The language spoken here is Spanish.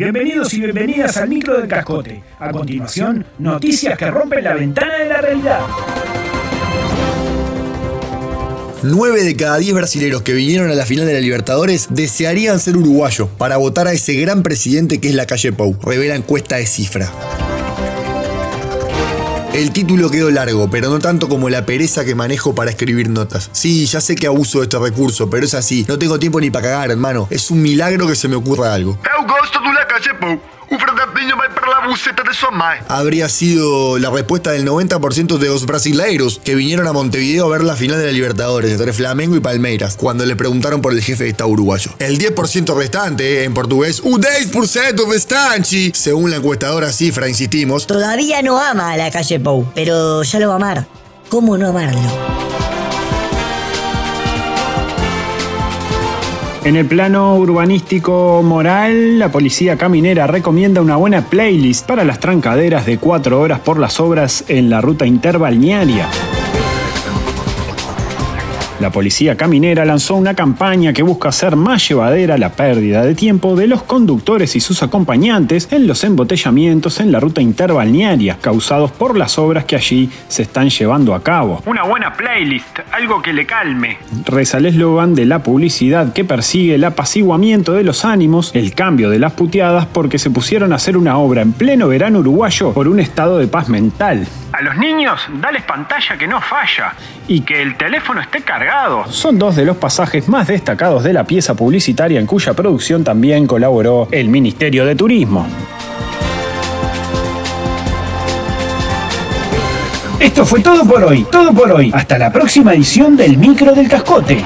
Bienvenidos y bienvenidas al micro del cascote. A continuación, noticias que rompen la ventana de la realidad. 9 de cada 10 brasileños que vinieron a la final de la Libertadores desearían ser uruguayos para votar a ese gran presidente que es la calle Pou, revela encuesta de cifra. El título quedó largo, pero no tanto como la pereza que manejo para escribir notas. Sí, ya sé que abuso de este recurso, pero es así. No tengo tiempo ni para cagar, hermano. Es un milagro que se me ocurra algo. Eu gosto do Un para la buceta de. Habría sido la respuesta del 90% de los brasileiros que vinieron a Montevideo a ver la final de la Libertadores entre Flamengo y Palmeiras, cuando le preguntaron por el jefe de Estado uruguayo. El 10% restante, en portugués, un 10% restante, según la encuestadora cifra, insistimos, Todavía no ama a la calle Pou, pero ya lo va a amar. ¿Cómo no amarlo? En el plano urbanístico moral, la policía caminera recomienda una buena playlist para las trancaderas de 4 horas por las obras en la ruta interbalnearia. La policía caminera lanzó una campaña que busca hacer más llevadera la pérdida de tiempo de los conductores y sus acompañantes en los embotellamientos en la ruta interbalnearia causados por las obras que allí se están llevando a cabo. Una buena playlist, algo que le calme. Reza el eslogan de la publicidad que persigue el apaciguamiento de los ánimos, el cambio de las puteadas porque se pusieron a hacer una obra en pleno verano uruguayo por un estado de paz mental. A los niños, dales pantalla que no falla y que el teléfono esté cargado. Son dos de los pasajes más destacados de la pieza publicitaria en cuya producción también colaboró el Ministerio de Turismo. Esto fue todo por hoy, todo por hoy. Hasta la próxima edición del micro del cascote.